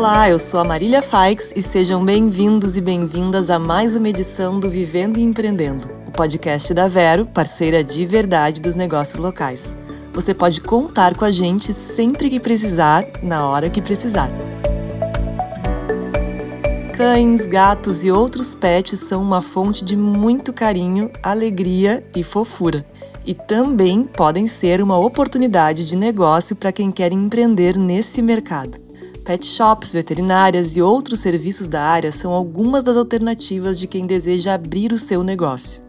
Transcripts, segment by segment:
Olá, eu sou a Marília Faix e sejam bem-vindos e bem-vindas a mais uma edição do Vivendo e Empreendendo, o podcast da Vero, parceira de verdade dos negócios locais. Você pode contar com a gente sempre que precisar, na hora que precisar. Cães, gatos e outros pets são uma fonte de muito carinho, alegria e fofura. E também podem ser uma oportunidade de negócio para quem quer empreender nesse mercado. Pet shops, veterinárias e outros serviços da área são algumas das alternativas de quem deseja abrir o seu negócio.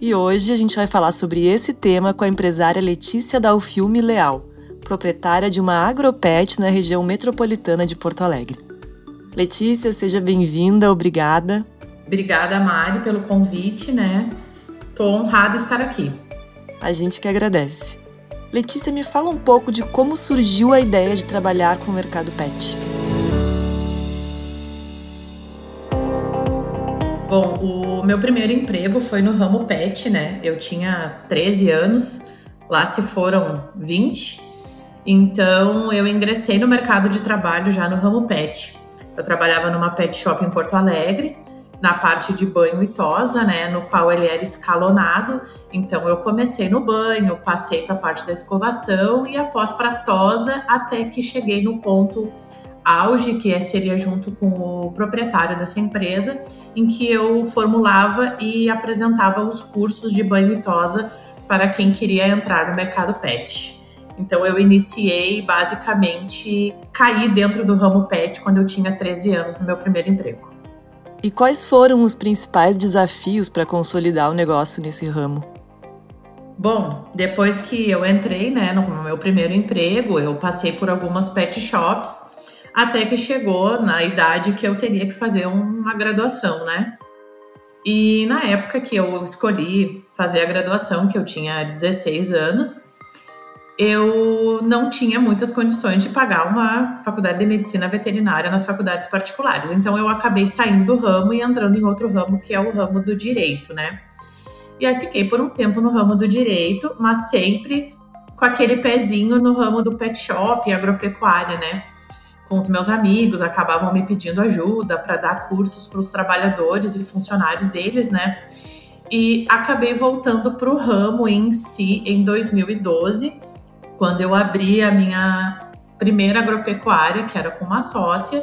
E hoje a gente vai falar sobre esse tema com a empresária Letícia Dalfilme Leal, proprietária de uma agropet na região metropolitana de Porto Alegre. Letícia, seja bem-vinda, obrigada. Obrigada, Mari, pelo convite, né? Tô honrada de estar aqui. A gente que agradece. Letícia, me fala um pouco de como surgiu a ideia de trabalhar com o mercado pet. Bom, o meu primeiro emprego foi no ramo pet, né? Eu tinha 13 anos, lá se foram 20. Então eu ingressei no mercado de trabalho já no ramo pet. Eu trabalhava numa pet shop em Porto Alegre na parte de banho e tosa, né, no qual ele era escalonado. Então eu comecei no banho, passei para a parte da escovação e após para tosa até que cheguei no ponto auge, que é, seria junto com o proprietário dessa empresa, em que eu formulava e apresentava os cursos de banho e tosa para quem queria entrar no mercado pet. Então eu iniciei basicamente caí dentro do ramo pet quando eu tinha 13 anos no meu primeiro emprego. E quais foram os principais desafios para consolidar o negócio nesse ramo? Bom, depois que eu entrei, né, no meu primeiro emprego, eu passei por algumas pet shops, até que chegou na idade que eu teria que fazer uma graduação, né? E na época que eu escolhi fazer a graduação, que eu tinha 16 anos, eu não tinha muitas condições de pagar uma faculdade de medicina veterinária nas faculdades particulares. Então eu acabei saindo do ramo e entrando em outro ramo que é o ramo do direito, né? E aí fiquei por um tempo no ramo do direito, mas sempre com aquele pezinho no ramo do pet shop e agropecuária, né? Com os meus amigos, acabavam me pedindo ajuda para dar cursos para os trabalhadores e funcionários deles, né? E acabei voltando para o ramo em si em 2012 quando eu abri a minha primeira agropecuária, que era com uma sócia,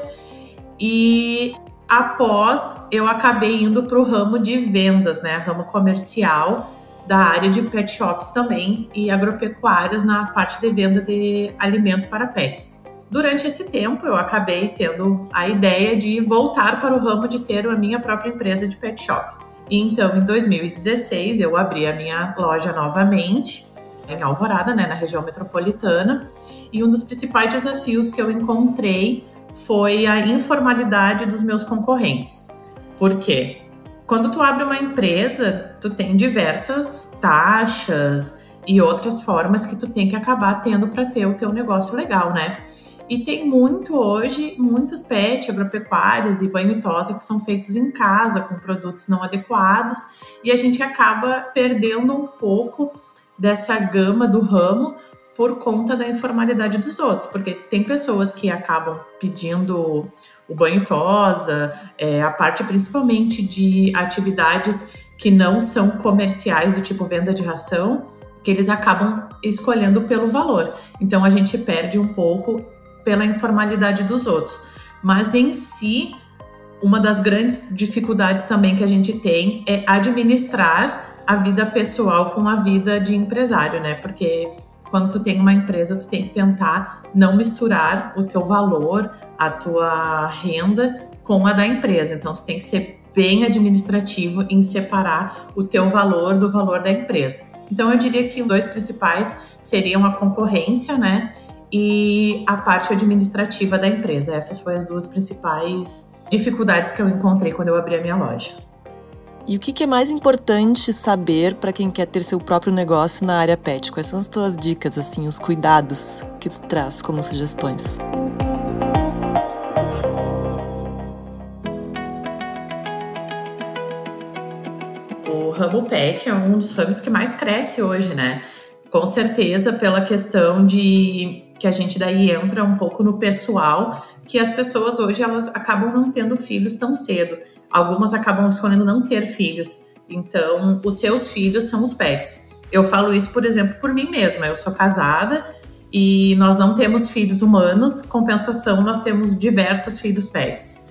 e após eu acabei indo para o ramo de vendas, né, ramo comercial da área de pet shops também e agropecuárias na parte de venda de alimento para pets. Durante esse tempo, eu acabei tendo a ideia de voltar para o ramo de ter a minha própria empresa de pet shop. Então, em 2016, eu abri a minha loja novamente em Alvorada, né, na região metropolitana. E um dos principais desafios que eu encontrei foi a informalidade dos meus concorrentes. Por quê? Quando tu abre uma empresa, tu tem diversas taxas e outras formas que tu tem que acabar tendo para ter o teu negócio legal, né? E tem muito hoje, muitos pet, agropecuárias e banho e tosa que são feitos em casa, com produtos não adequados, e a gente acaba perdendo um pouco dessa gama do ramo por conta da informalidade dos outros, porque tem pessoas que acabam pedindo o banho tosa, é, a parte principalmente de atividades que não são comerciais, do tipo venda de ração, que eles acabam escolhendo pelo valor. Então a gente perde um pouco pela informalidade dos outros. Mas em si, uma das grandes dificuldades também que a gente tem é administrar a vida pessoal com a vida de empresário, né? Porque quando tu tem uma empresa, tu tem que tentar não misturar o teu valor, a tua renda com a da empresa. Então tu tem que ser bem administrativo em separar o teu valor do valor da empresa. Então eu diria que os dois principais seriam a concorrência, né? E a parte administrativa da empresa. Essas foram as duas principais dificuldades que eu encontrei quando eu abri a minha loja. E o que é mais importante saber para quem quer ter seu próprio negócio na área pet? Quais são as tuas dicas, assim, os cuidados que tu traz como sugestões? O ramo pet é um dos ramos que mais cresce hoje, né? Com certeza pela questão de que a gente daí entra um pouco no pessoal, que as pessoas hoje elas acabam não tendo filhos tão cedo. Algumas acabam escolhendo não ter filhos. Então, os seus filhos são os pets. Eu falo isso, por exemplo, por mim mesma. Eu sou casada e nós não temos filhos humanos, compensação, nós temos diversos filhos pets.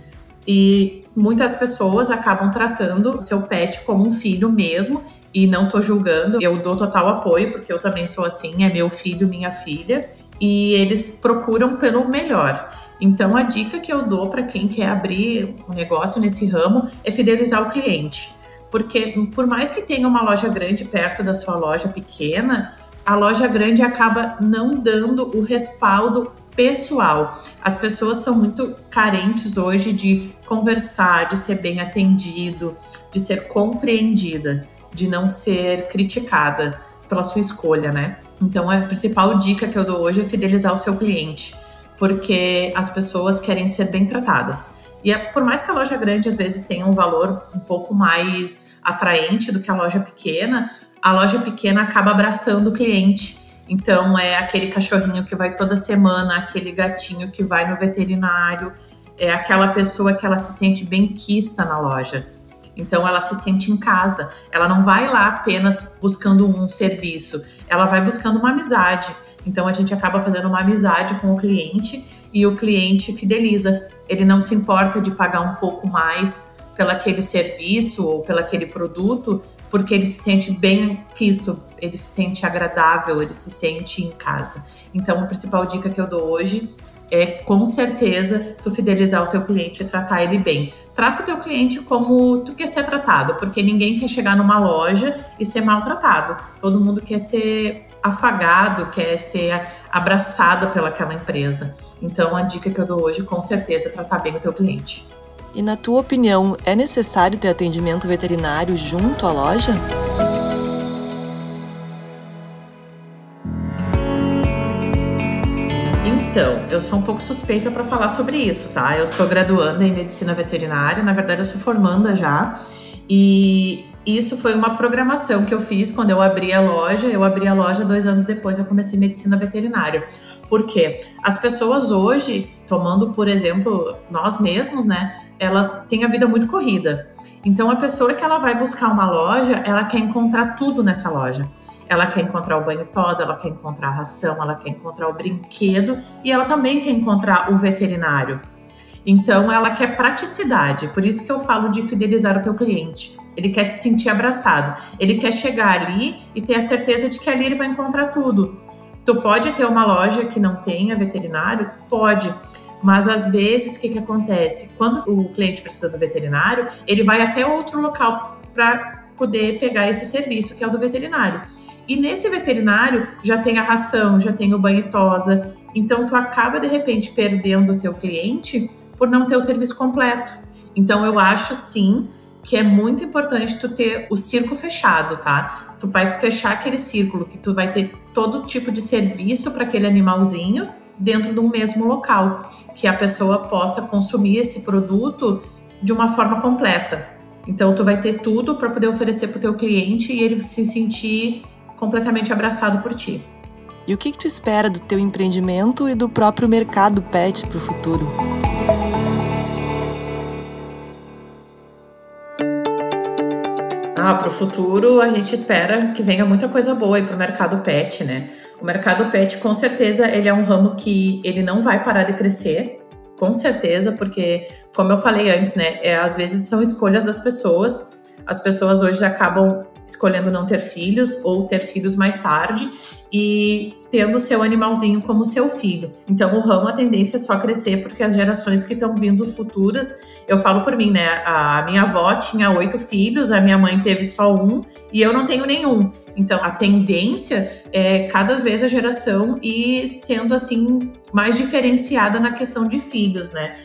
E muitas pessoas acabam tratando seu pet como um filho mesmo, e não tô julgando, eu dou total apoio, porque eu também sou assim, é meu filho, minha filha, e eles procuram pelo melhor. Então a dica que eu dou para quem quer abrir um negócio nesse ramo é fidelizar o cliente. Porque por mais que tenha uma loja grande perto da sua loja pequena, a loja grande acaba não dando o respaldo pessoal. As pessoas são muito carentes hoje de conversar, de ser bem atendido, de ser compreendida, de não ser criticada pela sua escolha, né? Então a principal dica que eu dou hoje é fidelizar o seu cliente, porque as pessoas querem ser bem tratadas. E é, por mais que a loja grande às vezes tenha um valor um pouco mais atraente do que a loja pequena, a loja pequena acaba abraçando o cliente. Então é aquele cachorrinho que vai toda semana, aquele gatinho que vai no veterinário, é aquela pessoa que ela se sente bem quista na loja. Então ela se sente em casa. Ela não vai lá apenas buscando um serviço, ela vai buscando uma amizade. Então a gente acaba fazendo uma amizade com o cliente e o cliente fideliza. Ele não se importa de pagar um pouco mais pelo aquele serviço ou pelo aquele produto, porque ele se sente bem quisto, ele se sente agradável, ele se sente em casa. Então a principal dica que eu dou hoje é com certeza tu fidelizar o teu cliente e tratar ele bem. Trata o teu cliente como tu quer ser tratado, porque ninguém quer chegar numa loja e ser maltratado. Todo mundo quer ser afagado, quer ser abraçado pelaquela empresa. Então a dica que eu dou hoje com certeza é tratar bem o teu cliente. E na tua opinião, é necessário ter atendimento veterinário junto à loja? Então, eu sou um pouco suspeita para falar sobre isso, tá? Eu sou graduanda em medicina veterinária, na verdade eu sou formanda já. E isso foi uma programação que eu fiz quando eu abri a loja. Eu abri a loja dois anos depois, eu comecei medicina veterinária. Por quê? As pessoas hoje, tomando por exemplo nós mesmos, né? Elas têm a vida muito corrida. Então a pessoa que ela vai buscar uma loja, ela quer encontrar tudo nessa loja. Ela quer encontrar o banho tosa, ela quer encontrar a ração, ela quer encontrar o brinquedo e ela também quer encontrar o veterinário. Então ela quer praticidade, por isso que eu falo de fidelizar o teu cliente. Ele quer se sentir abraçado, ele quer chegar ali e ter a certeza de que ali ele vai encontrar tudo. Tu pode ter uma loja que não tenha veterinário? Pode. Mas às vezes o que, que acontece? Quando o cliente precisa do veterinário, ele vai até outro local para poder pegar esse serviço, que é o do veterinário. E nesse veterinário já tem a ração, já tem o banho tosa. Então tu acaba de repente perdendo o teu cliente por não ter o serviço completo. Então eu acho sim que é muito importante tu ter o circo fechado, tá? Tu vai fechar aquele círculo que tu vai ter todo tipo de serviço para aquele animalzinho dentro de um mesmo local, que a pessoa possa consumir esse produto de uma forma completa. Então tu vai ter tudo para poder oferecer para o teu cliente e ele se sentir completamente abraçado por ti. E o que, que tu espera do teu empreendimento e do próprio mercado pet para o futuro? Ah, para o futuro a gente espera que venha muita coisa boa aí para o mercado pet, né? O mercado pet, com certeza, ele é um ramo que ele não vai parar de crescer, com certeza, porque, como eu falei antes, né, é, às vezes são escolhas das pessoas. As pessoas hoje acabam escolhendo não ter filhos ou ter filhos mais tarde e tendo o seu animalzinho como seu filho. Então o ramo a tendência é só crescer porque as gerações que estão vindo futuras, eu falo por mim, né? A minha avó tinha oito filhos, a minha mãe teve só um e eu não tenho nenhum. Então a tendência é cada vez a geração e sendo assim mais diferenciada na questão de filhos, né?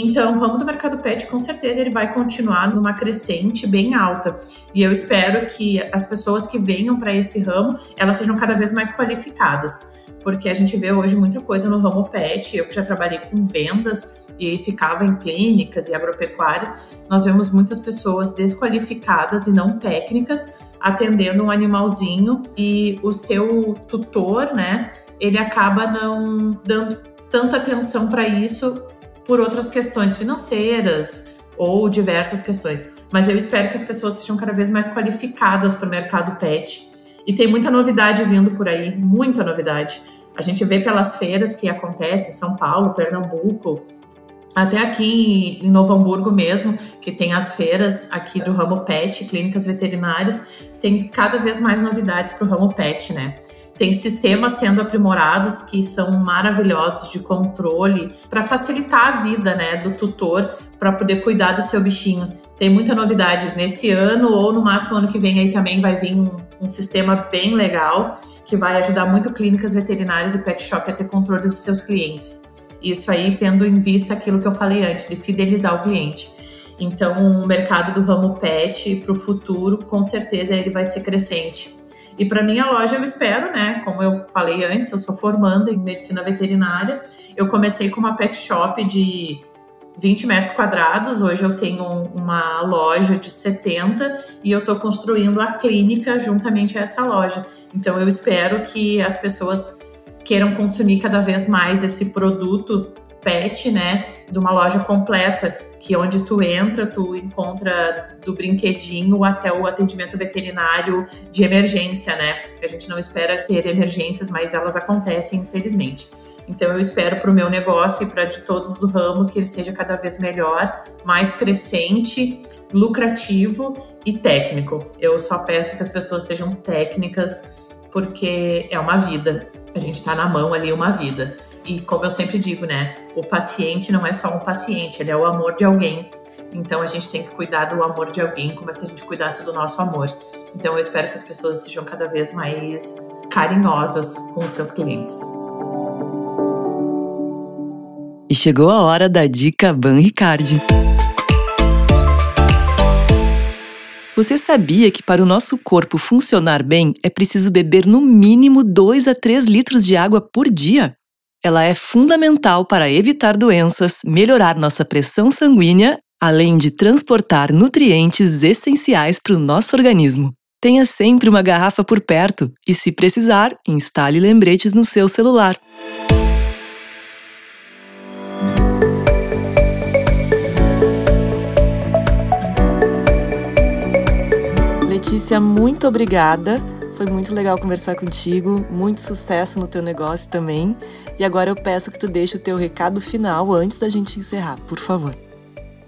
Então, o ramo do mercado pet, com certeza, ele vai continuar numa crescente bem alta. E eu espero que as pessoas que venham para esse ramo, elas sejam cada vez mais qualificadas. Porque a gente vê hoje muita coisa no ramo pet. Eu que já trabalhei com vendas e ficava em clínicas e agropecuárias, nós vemos muitas pessoas desqualificadas e não técnicas atendendo um animalzinho e o seu tutor, né? ele acaba não dando tanta atenção para isso por outras questões financeiras ou diversas questões. Mas eu espero que as pessoas sejam cada vez mais qualificadas para o mercado pet. E tem muita novidade vindo por aí, muita novidade. A gente vê pelas feiras que acontecem em São Paulo, Pernambuco, até aqui em Novo Hamburgo mesmo, que tem as feiras aqui do ramo pet, clínicas veterinárias, tem cada vez mais novidades para o ramo pet, né? Tem sistemas sendo aprimorados que são maravilhosos de controle para facilitar a vida, né, do tutor para poder cuidar do seu bichinho. Tem muita novidade nesse ano ou no máximo ano que vem aí também vai vir um, um sistema bem legal que vai ajudar muito clínicas veterinárias e pet shop a ter controle dos seus clientes. Isso aí tendo em vista aquilo que eu falei antes, de fidelizar o cliente. Então, o mercado do ramo pet para o futuro, com certeza, ele vai ser crescente. E para minha loja, eu espero, né? Como eu falei antes, eu sou formanda em medicina veterinária. Eu comecei com uma pet shop de 20 metros quadrados. Hoje eu tenho uma loja de 70 e eu estou construindo a clínica juntamente a essa loja. Então eu espero que as pessoas queiram consumir cada vez mais esse produto pet, né, de uma loja completa, que onde tu entra, tu encontra do brinquedinho até o atendimento veterinário de emergência, né? A gente não espera ter emergências, mas elas acontecem, infelizmente. Então eu espero para o meu negócio e para de todos do ramo que ele seja cada vez melhor, mais crescente, lucrativo e técnico. Eu só peço que as pessoas sejam técnicas porque é uma vida. A gente está na mão ali uma vida. E como eu sempre digo, né? O paciente não é só um paciente, ele é o amor de alguém. Então a gente tem que cuidar do amor de alguém como se a gente cuidasse do nosso amor. Então eu espero que as pessoas sejam cada vez mais carinhosas com seus clientes. E chegou a hora da dica Ban Ricardi. Você sabia que para o nosso corpo funcionar bem é preciso beber no mínimo 2 a 3 litros de água por dia? Ela é fundamental para evitar doenças, melhorar nossa pressão sanguínea, além de transportar nutrientes essenciais para o nosso organismo. Tenha sempre uma garrafa por perto e, se precisar, instale lembretes no seu celular. Letícia, muito obrigada. Foi muito legal conversar contigo. Muito sucesso no teu negócio também. E agora eu peço que tu deixe o teu recado final antes da gente encerrar, por favor.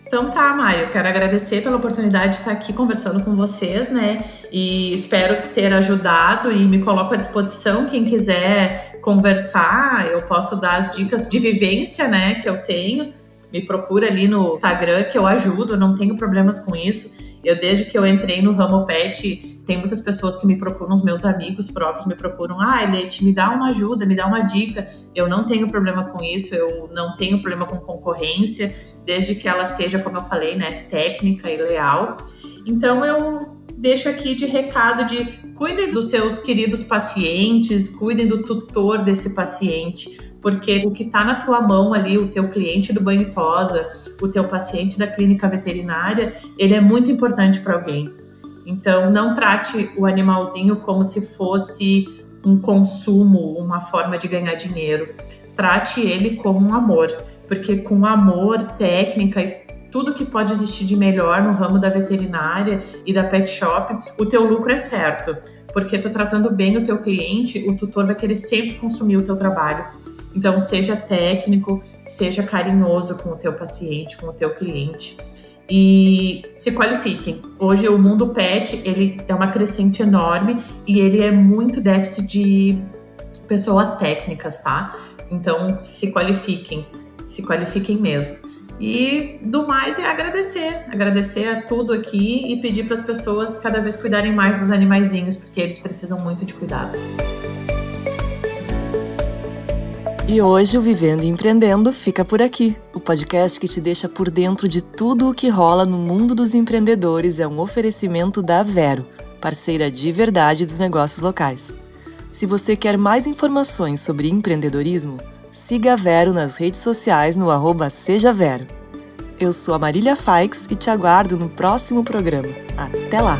Então tá, Mário, quero agradecer pela oportunidade de estar aqui conversando com vocês, né? E espero ter ajudado e me coloco à disposição. Quem quiser conversar, eu posso dar as dicas de vivência, né, que eu tenho. Me procura ali no Instagram que eu ajudo, não tenho problemas com isso. Eu, desde que eu entrei no ramo pet, tem muitas pessoas que me procuram, os meus amigos próprios me procuram. Ah, Leti, me dá uma ajuda, me dá uma dica. Eu não tenho problema com isso, eu não tenho problema com concorrência, desde que ela seja, como eu falei, né, técnica e leal. Então, eu deixo aqui de recado de cuidem dos seus queridos pacientes, cuidem do tutor desse paciente, porque o que está na tua mão ali, o teu cliente do banho tosa, o teu paciente da clínica veterinária, ele é muito importante para alguém. Então, não trate o animalzinho como se fosse um consumo, uma forma de ganhar dinheiro. Trate ele como um amor, porque com amor, técnica e tudo que pode existir de melhor no ramo da veterinária e da pet shop, o teu lucro é certo, porque tu tratando bem o teu cliente, o tutor vai querer sempre consumir o teu trabalho. Então, seja técnico, seja carinhoso com o teu paciente, com o teu cliente e se qualifiquem. Hoje o mundo pet, ele é uma crescente enorme e ele é muito déficit de pessoas técnicas, tá? Então, se qualifiquem, se qualifiquem mesmo. E do mais é agradecer, agradecer a tudo aqui e pedir para as pessoas cada vez cuidarem mais dos animaizinhos, porque eles precisam muito de cuidados. E hoje o Vivendo e Empreendendo fica por aqui. O podcast que te deixa por dentro de tudo o que rola no mundo dos empreendedores é um oferecimento da Vero, parceira de verdade dos negócios locais. Se você quer mais informações sobre empreendedorismo, siga a Vero nas redes sociais no arroba Seja Vero. Eu sou a Marília Faix e te aguardo no próximo programa. Até lá!